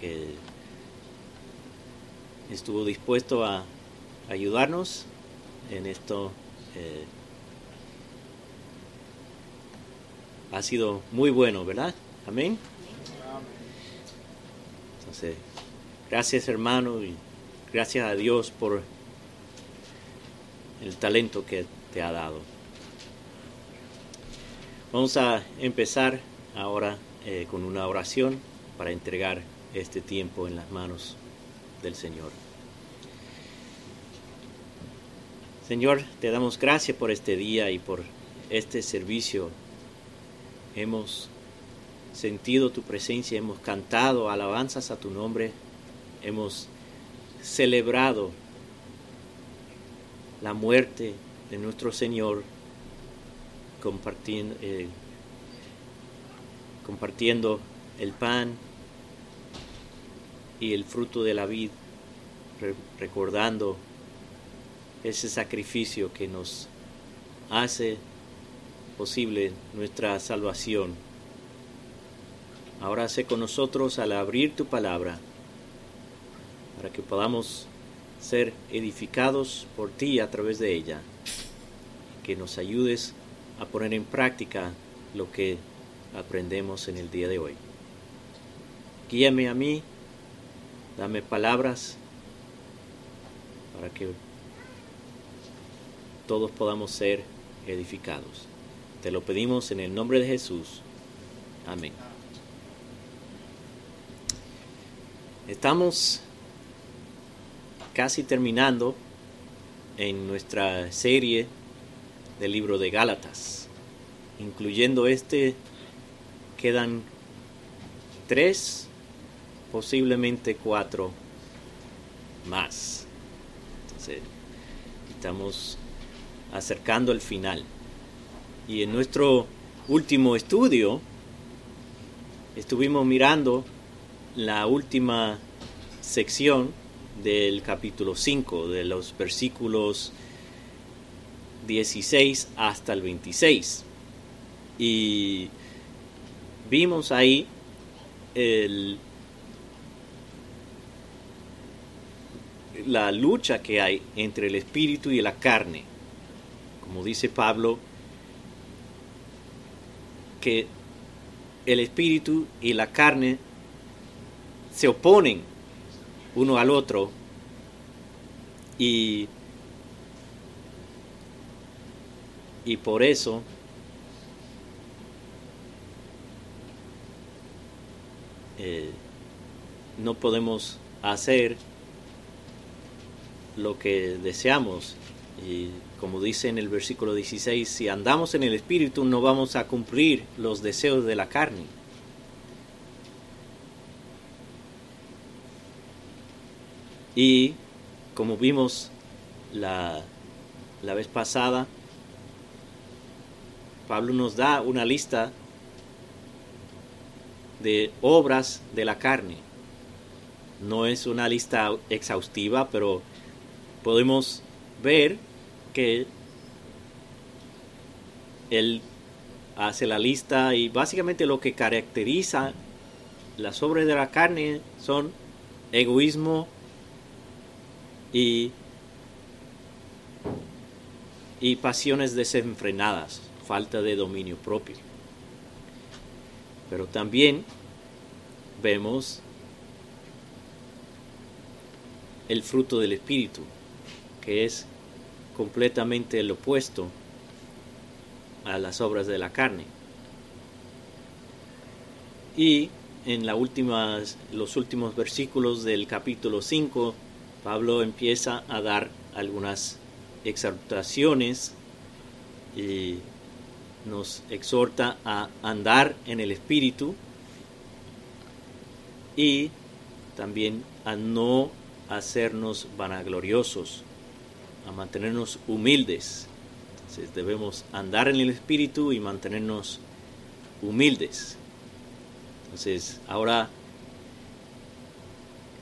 que estuvo dispuesto a ayudarnos en esto. Eh, ha sido muy bueno, ¿verdad? Amén. Entonces, gracias hermano y gracias a Dios por el talento que te ha dado. Vamos a empezar ahora eh, con una oración para entregar este tiempo en las manos del Señor. Señor, te damos gracias por este día y por este servicio. Hemos sentido tu presencia, hemos cantado alabanzas a tu nombre, hemos celebrado la muerte de nuestro Señor compartiendo, eh, compartiendo el pan y el fruto de la vid, recordando ese sacrificio que nos hace posible nuestra salvación. Ahora sé con nosotros al abrir tu palabra, para que podamos ser edificados por ti a través de ella, que nos ayudes a poner en práctica lo que aprendemos en el día de hoy. Guíame a mí, dame palabras para que todos podamos ser edificados. Te lo pedimos en el nombre de Jesús. Amén. Estamos casi terminando en nuestra serie del libro de Gálatas. Incluyendo este, quedan tres, posiblemente cuatro más. Entonces, estamos acercando al final. Y en nuestro último estudio estuvimos mirando la última sección del capítulo 5, de los versículos 16 hasta el 26. Y vimos ahí el, la lucha que hay entre el espíritu y la carne. Como dice Pablo, que el espíritu y la carne se oponen uno al otro y, y por eso eh, no podemos hacer lo que deseamos. Y como dice en el versículo 16, si andamos en el Espíritu no vamos a cumplir los deseos de la carne. Y como vimos la, la vez pasada, Pablo nos da una lista de obras de la carne. No es una lista exhaustiva, pero podemos ver que él hace la lista y básicamente lo que caracteriza las obras de la carne son egoísmo, y, y pasiones desenfrenadas, falta de dominio propio. Pero también vemos el fruto del Espíritu, que es completamente el opuesto a las obras de la carne. Y en la los últimos versículos del capítulo 5 Pablo empieza a dar algunas exhortaciones y nos exhorta a andar en el Espíritu y también a no hacernos vanagloriosos, a mantenernos humildes. Entonces debemos andar en el Espíritu y mantenernos humildes. Entonces ahora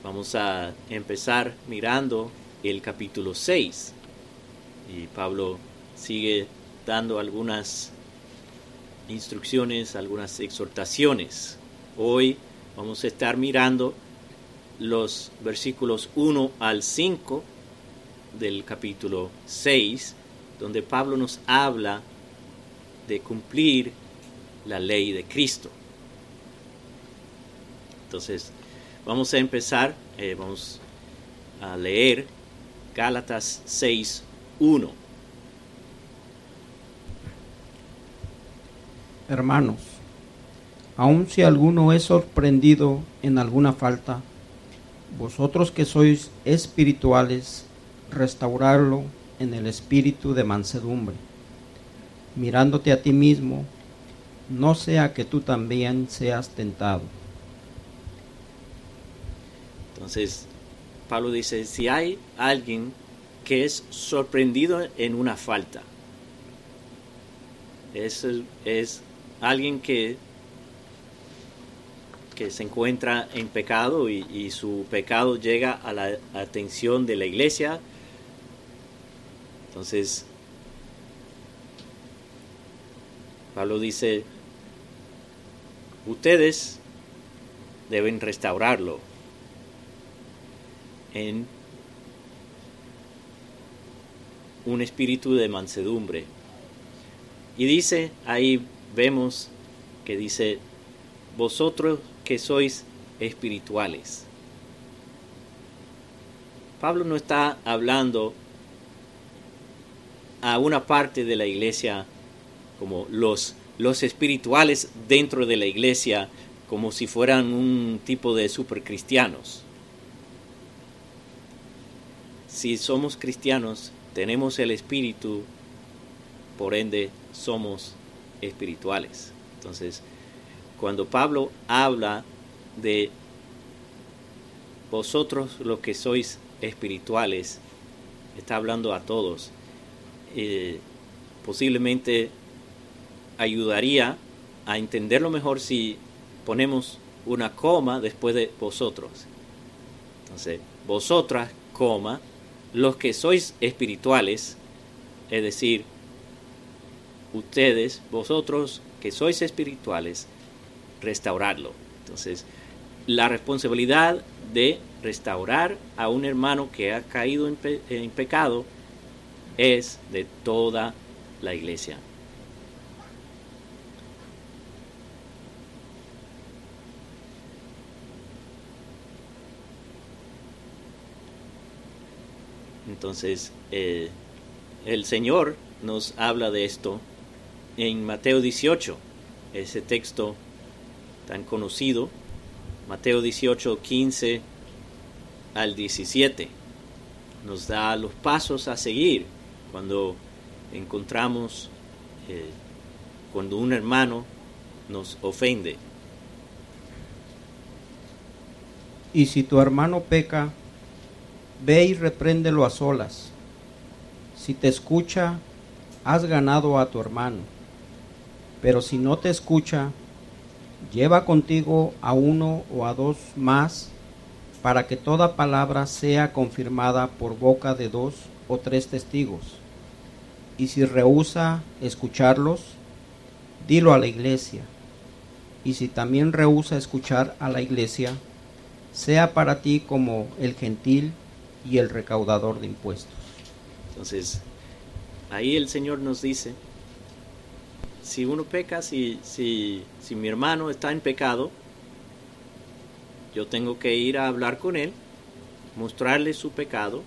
Vamos a empezar mirando el capítulo 6. Y Pablo sigue dando algunas instrucciones, algunas exhortaciones. Hoy vamos a estar mirando los versículos 1 al 5 del capítulo 6, donde Pablo nos habla de cumplir la ley de Cristo. Entonces, vamos a empezar, eh, vamos a leer Gálatas 6, 1. Hermanos, aun si alguno es sorprendido en alguna falta, vosotros que sois espirituales, restaurarlo en el espíritu de mansedumbre, mirándote a ti mismo, no sea que tú también seas tentado. Entonces, Pablo dice, si hay alguien que es sorprendido en una falta, es, es alguien que, que se encuentra en pecado y, y su pecado llega a la atención de la iglesia, entonces Pablo dice, ustedes deben restaurarlo en un espíritu de mansedumbre. Y dice, ahí vemos que dice, vosotros que sois espirituales. Pablo no está hablando a una parte de la iglesia como los, los espirituales dentro de la iglesia como si fueran un tipo de supercristianos si somos cristianos, tenemos el espíritu, por ende somos espirituales. Entonces, cuando Pablo habla de vosotros los que sois espirituales, está hablando a todos. Eh, posiblemente ayudaría a entenderlo mejor si ponemos una coma después de vosotros. Entonces, vosotras, coma, los que sois espirituales, es decir, ustedes, vosotros que sois espirituales, restaurarlo. Entonces, la responsabilidad de restaurar a un hermano que ha caído en, pecado es de toda la iglesia. Entonces, eh, el Señor nos habla de esto en Mateo 18, ese texto tan conocido, Mateo 18, 15 al 17. Nos da los pasos a seguir cuando encontramos, eh, cuando un hermano nos ofende. Y si tu hermano peca, Ve y repréndelo a solas. Si te escucha, has ganado a tu hermano. Pero si no te escucha, lleva contigo a uno o a dos más, para que toda palabra sea confirmada por boca de dos o tres testigos. Y si rehúsa escucharlos, dilo a la iglesia. Y si también rehúsa escuchar a la iglesia, sea para ti como el gentil y el recaudador de impuestos. Entonces, ahí el Señor nos dice, si uno peca, si, si, si mi hermano está en pecado, yo tengo que ir a hablar con él, mostrarle su pecado,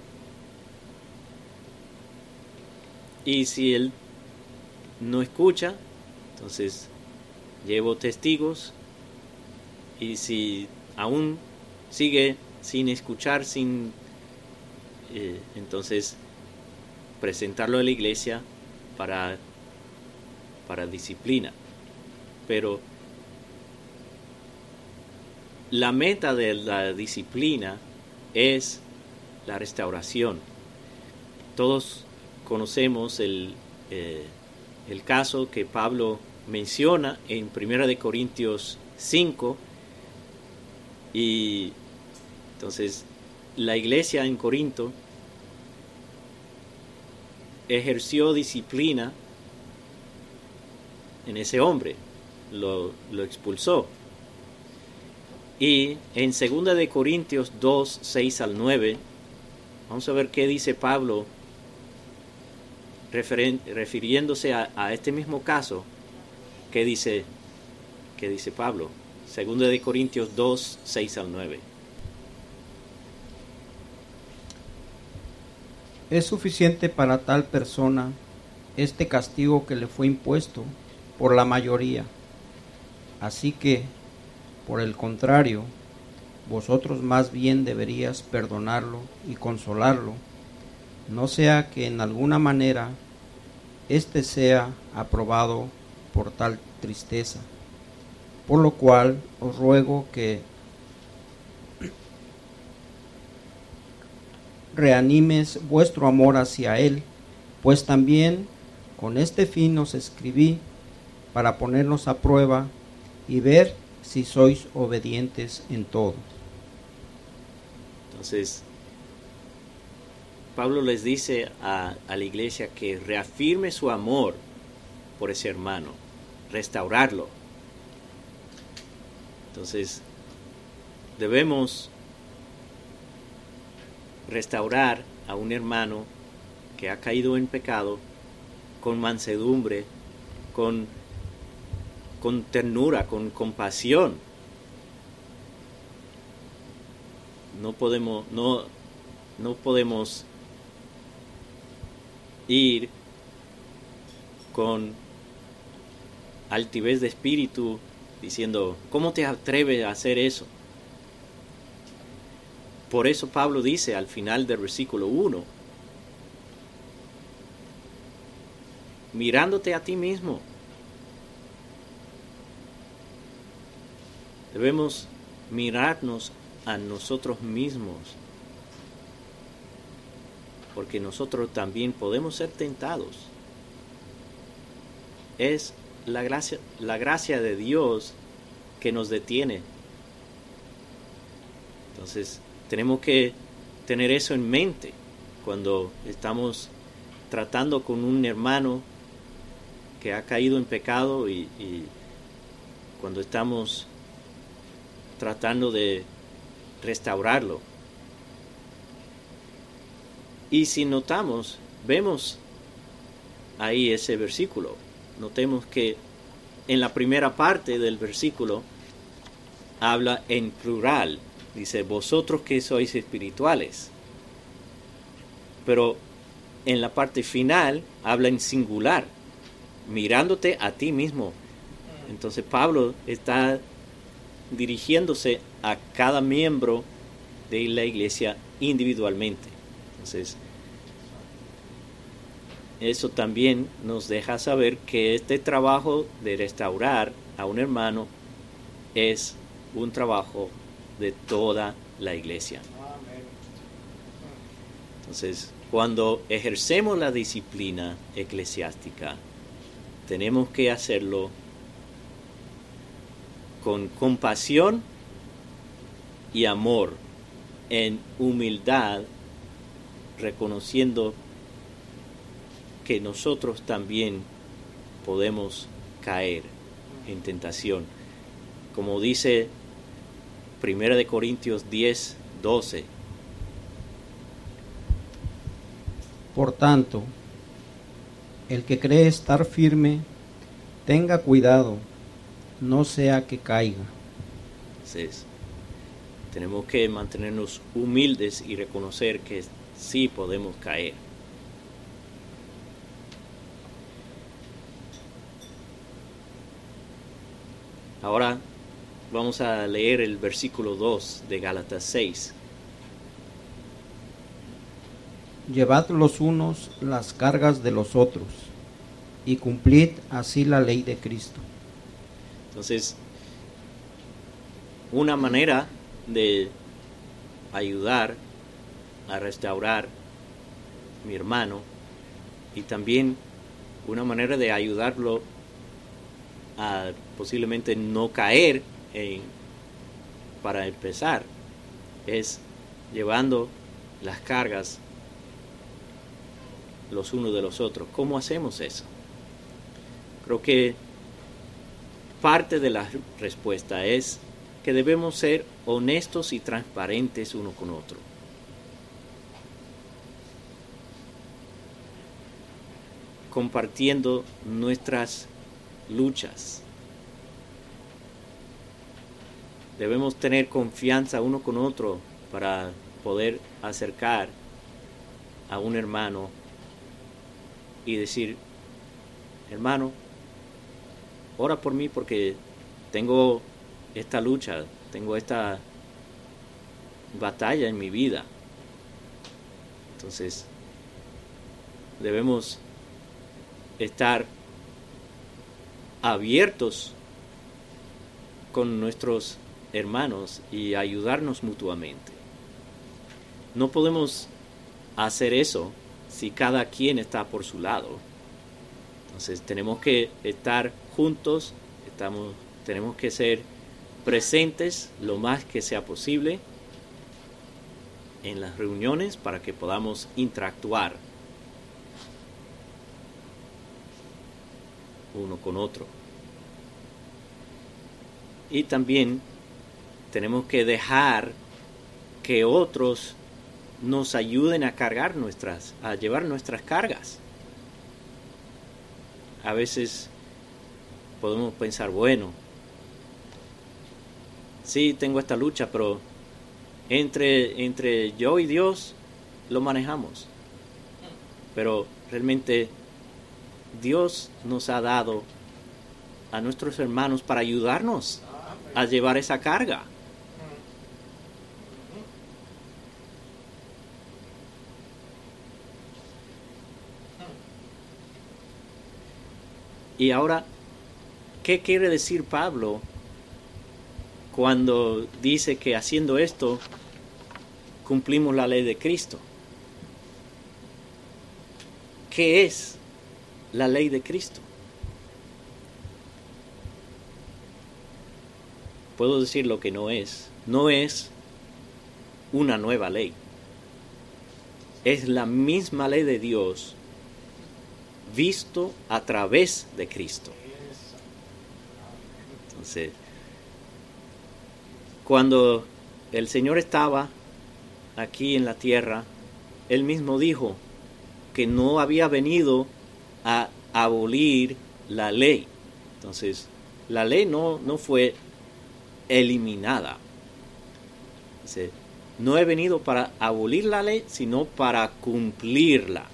y si él no escucha, entonces llevo testigos, y si aún sigue sin escuchar, sin eh, entonces presentarlo a la iglesia para, para disciplina. Pero la meta de la disciplina es la restauración. Todos conocemos el, eh, el caso que Pablo menciona en 1 de Corintios 5 y entonces la iglesia en Corinto ejerció disciplina en ese hombre, lo, expulsó. Y en 2 de Corintios 2, 6 al 9, vamos a ver qué dice Pablo refiriéndose a, a, este mismo caso, ¿qué dice, qué dice Pablo? 2 de Corintios 2, 6 al 9. Es suficiente para tal persona este castigo que le fue impuesto por la mayoría. Así que, por el contrario, vosotros más bien deberías perdonarlo y consolarlo, no sea que en alguna manera éste sea aprobado por tal tristeza. Por lo cual os ruego que reanimes vuestro amor hacia Él, pues también con este fin os escribí para ponernos a prueba y ver si sois obedientes en todo. Entonces, Pablo les dice a, a, la iglesia que reafirme su amor por ese hermano, restaurarlo. Entonces, debemos restaurar a un hermano que ha caído en pecado con mansedumbre, con, con ternura, con compasión. No podemos, no, no podemos ir con altivez de espíritu diciendo, ¿cómo te atreves a hacer eso? Por eso Pablo dice al final del versículo 1, mirándote a ti mismo. Debemos mirarnos a nosotros mismos, porque nosotros también podemos ser tentados. Es la gracia, la gracia de Dios que nos detiene. Entonces, tenemos que tener eso en mente cuando estamos tratando con un hermano que ha caído en pecado y, cuando estamos tratando de restaurarlo. Y si notamos, vemos ahí ese versículo. Notemos que en la primera parte del versículo habla en plural. Dice, vosotros que sois espirituales. Pero en la parte final habla en singular mirándote a ti mismo. Entonces Pablo está dirigiéndose a cada miembro de la iglesia individualmente. Entonces, eso también nos deja saber que este trabajo de restaurar a un hermano es un trabajo de toda la iglesia. Entonces, cuando ejercemos la disciplina eclesiástica, tenemos que hacerlo con compasión y amor, en humildad, reconociendo que nosotros también podemos caer en tentación. Como dice 1 de Corintios 10, 12. Por tanto, el que cree estar firme, tenga cuidado, no sea que caiga. Entonces, tenemos que mantenernos humildes y reconocer que sí podemos caer. Ahora vamos a leer el versículo 2 de Gálatas 6. Llevad los unos las cargas de los otros y cumplid así la ley de Cristo. Entonces, una manera de ayudar a restaurar mi hermano y también una manera de ayudarlo a posiblemente no caer en, para empezar es llevando las cargas los unos de los otros. ¿Cómo hacemos eso? Creo que parte de la respuesta es que debemos ser honestos y transparentes uno con otro. Compartiendo nuestras luchas. Debemos tener confianza uno con otro para poder acercar a un hermano y decir, hermano, ora por mí porque tengo esta lucha, tengo esta batalla en mi vida. Entonces, debemos estar abiertos con nuestros hermanos y ayudarnos mutuamente. No podemos hacer eso si cada quien está por su lado. Entonces tenemos que estar juntos, estamos, tenemos que ser presentes lo más que sea posible en las reuniones para que podamos interactuar uno con otro. Y también tenemos que dejar que otros nos ayuden a cargar nuestras, a llevar nuestras cargas. A veces podemos pensar, bueno, sí tengo esta lucha, pero entre, entre yo y Dios lo manejamos. Pero realmente Dios nos ha dado a nuestros hermanos para ayudarnos a llevar esa carga. Y ahora, ¿qué quiere decir Pablo cuando dice que haciendo esto cumplimos la ley de Cristo? ¿Qué es la ley de Cristo? Puedo decir lo que no es. No es una nueva ley. Es la misma ley de Dios visto a través de Cristo. Cuando el Señor estaba aquí en la tierra, Él mismo dijo que no había venido a abolir la ley. Entonces, la ley no, no fue eliminada. no he venido para abolir la ley, sino para cumplirla.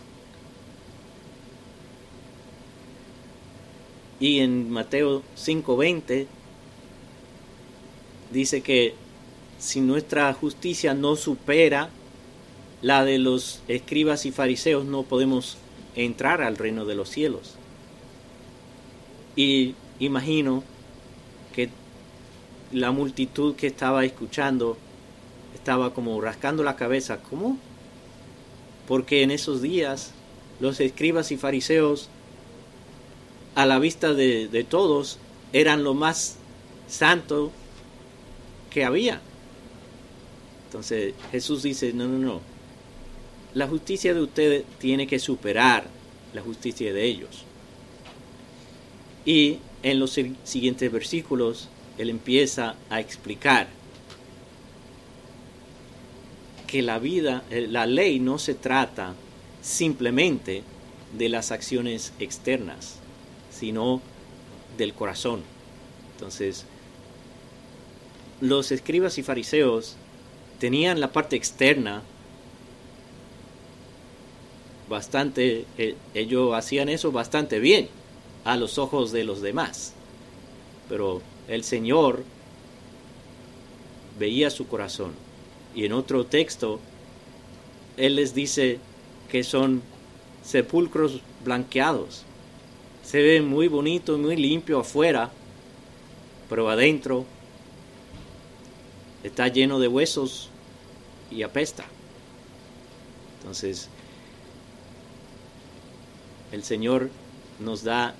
Y en Mateo 5:20 dice que si nuestra justicia no supera la de los escribas y fariseos, no podemos entrar al reino de los cielos. Y imagino que la multitud que estaba escuchando estaba como rascando la cabeza. ¿Cómo? Porque en esos días los escribas y fariseos a la vista de, todos, eran lo más santo que había. Entonces Jesús dice, no, no, no, la justicia de ustedes tiene que superar la justicia de ellos. Y en los siguientes versículos, Él empieza a explicar que la vida, eh, la ley no se trata simplemente de las acciones externas, sino del corazón. Entonces, los escribas y fariseos tenían la parte externa bastante, eh, ellos hacían eso bastante bien a los ojos de los demás. Pero el Señor veía su corazón. Y en otro texto, Él les dice que son sepulcros blanqueados se ve muy bonito, muy limpio afuera, pero adentro está lleno de huesos y apesta. Entonces, el Señor nos da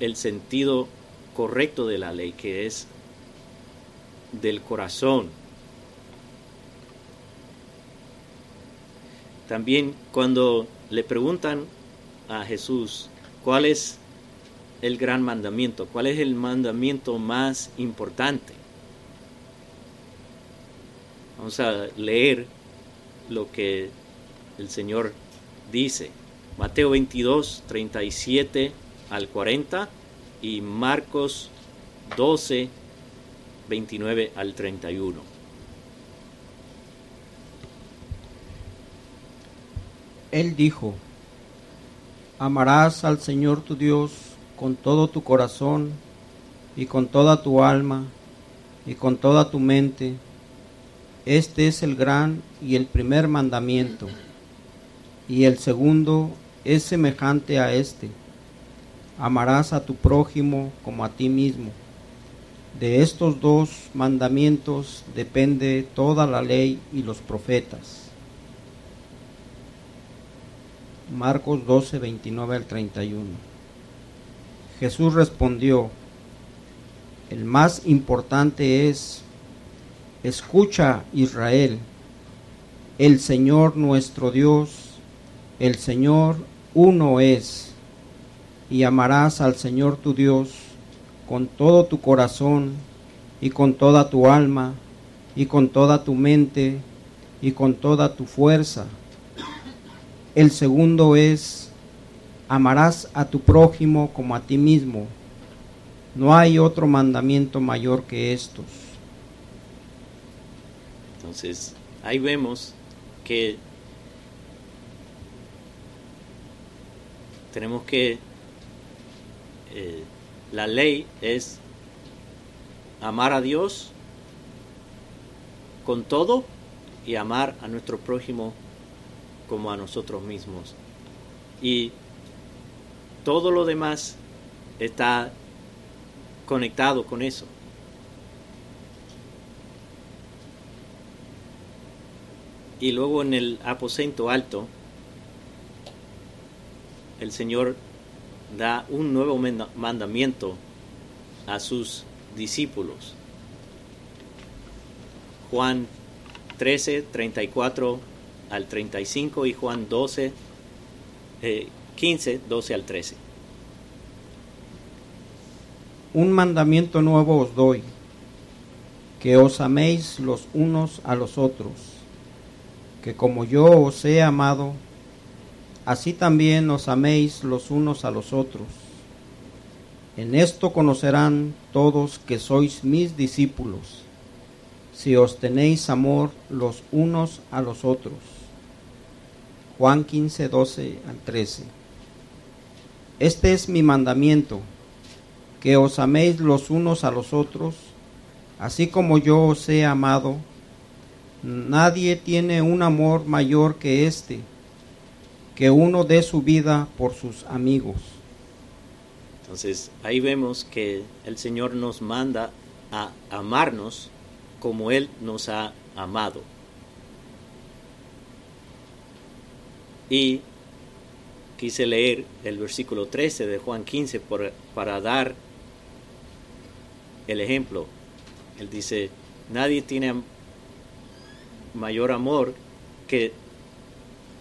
el sentido correcto de la ley, que es del corazón. También cuando le preguntan a Jesús cuál es el gran mandamiento? ¿Cuál es el mandamiento más importante? Vamos a leer lo que el Señor dice. Mateo 22, 37 al 40 y Marcos 12, 29 al 31. Él dijo, amarás al Señor tu Dios con todo tu corazón y con toda tu alma y con toda tu mente. Este es el gran y el primer mandamiento. Y el segundo es semejante a este. Amarás a tu prójimo como a ti mismo. De estos dos mandamientos depende toda la ley y los profetas. Marcos 12, 29 al 31. Jesús respondió, el más importante es, escucha Israel, el Señor nuestro Dios, el Señor uno es, y amarás al Señor tu Dios con todo tu corazón y con toda tu alma y con toda tu mente y con toda tu fuerza. El segundo es, amarás a tu prójimo como a ti mismo. No hay otro mandamiento mayor que estos. Entonces, ahí vemos que tenemos que, eh, la ley es amar a Dios con todo y amar a nuestro prójimo como a nosotros mismos. Y todo lo demás está conectado con eso. Y luego en el aposento alto, el Señor da un nuevo mandamiento a sus discípulos. Juan 13, 34 al 35 y Juan 12, 15, 12 al 13. Un mandamiento nuevo os doy, que os améis los unos a los otros, que como yo os he amado, así también os améis los unos a los otros. En esto conocerán todos que sois mis discípulos, si os tenéis amor los unos a los otros. Juan 15, 12 al 13. Este es mi mandamiento, que os améis los unos a los otros, así como yo os he amado. Nadie tiene un amor mayor que este, que uno dé su vida por sus amigos. Entonces ahí vemos que el Señor nos manda a amarnos como Él nos ha amado. Y quise leer el versículo 13 de Juan 15 para dar el ejemplo. Él dice, nadie tiene mayor amor que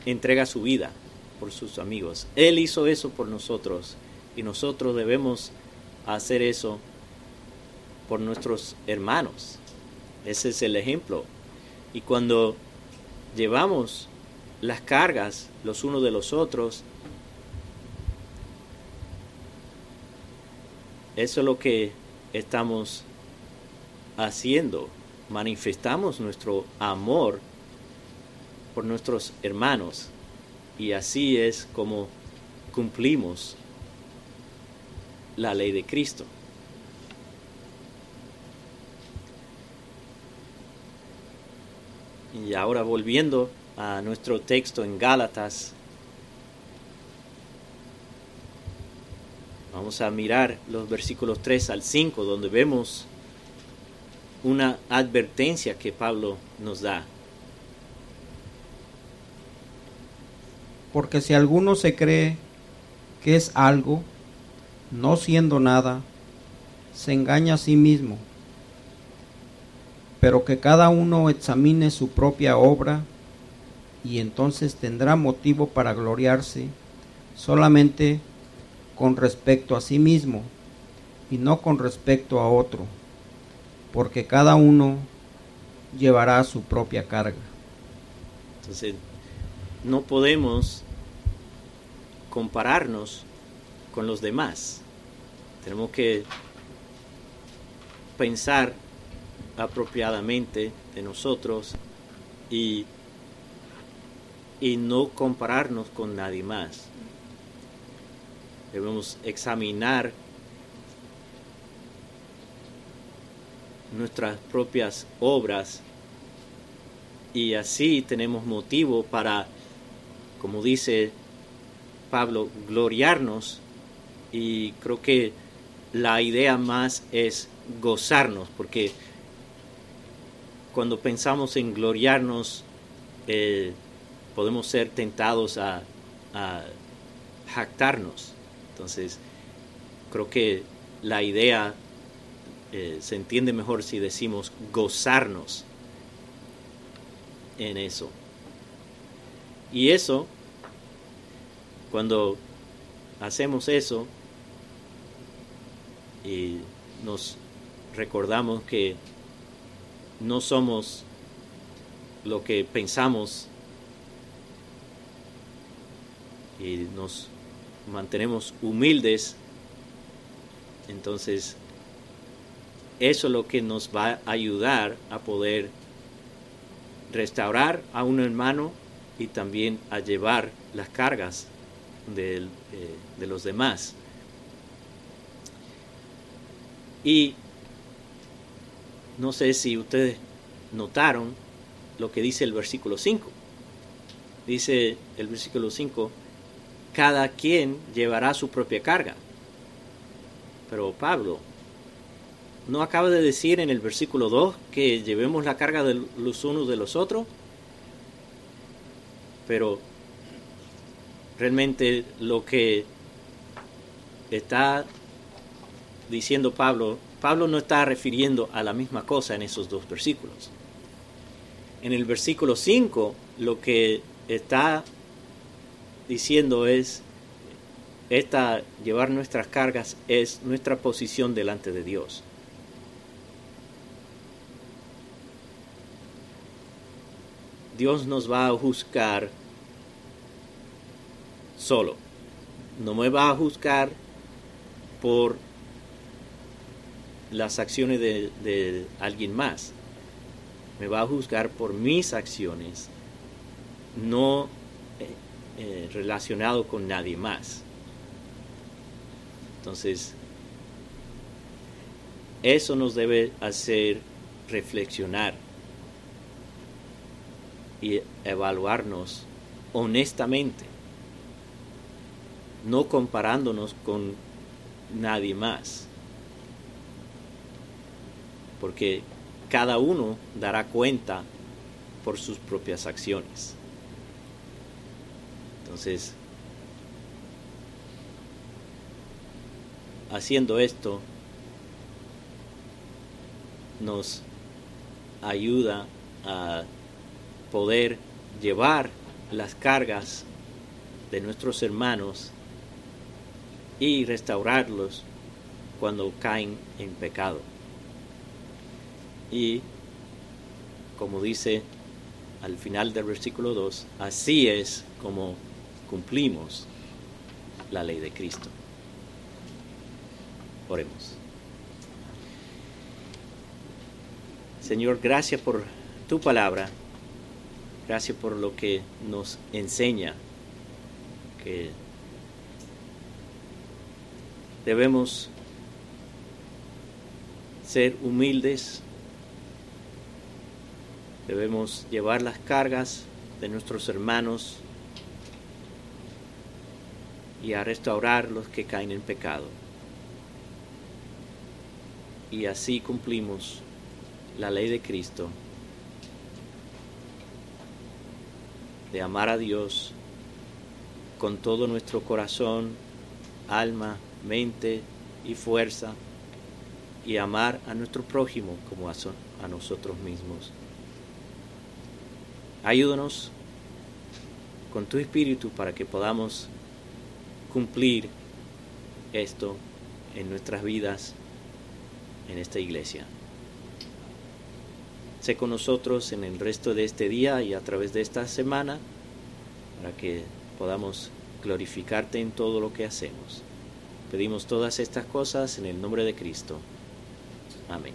entrega su vida por sus amigos. Él hizo eso por nosotros y nosotros debemos hacer eso por nuestros hermanos. Ese es el ejemplo. Y cuando llevamos las cargas los unos de los otros. Eso es lo que estamos haciendo. Manifestamos nuestro amor por nuestros hermanos y así es como cumplimos la ley de Cristo. Y ahora volviendo a nuestro texto en Gálatas, vamos a mirar los versículos 3 al 5, donde vemos una advertencia que Pablo nos da. Porque si alguno se cree que es algo, no siendo nada, se engaña a sí mismo. Pero que cada uno examine su propia obra y entonces tendrá motivo para gloriarse solamente con respecto a sí mismo y no con respecto a otro, porque cada uno llevará su propia carga. Entonces, no podemos compararnos con los demás. Tenemos que pensar apropiadamente de nosotros y, y no compararnos con nadie más. Debemos examinar nuestras propias obras y así tenemos motivo para, como dice Pablo, gloriarnos y creo que la idea más es gozarnos, porque cuando pensamos en gloriarnos, eh, podemos ser tentados a, jactarnos. Entonces, creo que la idea eh, se entiende mejor si decimos gozarnos en eso. Y eso, cuando hacemos eso y nos recordamos que no somos lo que pensamos y nos mantenemos humildes, entonces eso es lo que nos va a ayudar a poder restaurar a un hermano y también a llevar las cargas eh, de los demás. Y no sé si ustedes notaron lo que dice el versículo 5. Dice el versículo 5, cada quien llevará su propia carga. Pero Pablo, ¿no acaba de decir en el versículo 2 que llevemos la carga de los unos de los otros? Pero realmente lo que está diciendo Pablo, Pablo no está refiriendo a la misma cosa en esos dos versículos. En el versículo 5 lo que está diciendo es, esta, llevar nuestras cargas es nuestra posición delante de Dios. Dios nos va a juzgar solo. No me va a juzgar por las acciones de, alguien más. Me va a juzgar por mis acciones, no eh, eh, relacionado con nadie más. Entonces, eso nos debe hacer reflexionar y evaluarnos honestamente, no comparándonos con nadie más porque cada uno dará cuenta por sus propias acciones. Entonces, haciendo esto, nos ayuda a poder llevar las cargas de nuestros hermanos y restaurarlos cuando caen en pecado. Y, como dice al final del versículo 2, así es como cumplimos la ley de Cristo. Oremos. Señor, gracias por tu palabra. Gracias por lo que nos enseña que debemos ser humildes Debemos llevar las cargas de nuestros hermanos y a restaurar los que caen en pecado. Y así cumplimos la ley de Cristo de amar a Dios con todo nuestro corazón, alma, mente y fuerza y amar a nuestro prójimo como a, a nosotros mismos. Ayúdanos con tu espíritu para que podamos cumplir esto en nuestras vidas en esta iglesia. Sé con nosotros en el resto de este día y a través de esta semana para que podamos glorificarte en todo lo que hacemos. Pedimos todas estas cosas en el nombre de Cristo. Amén.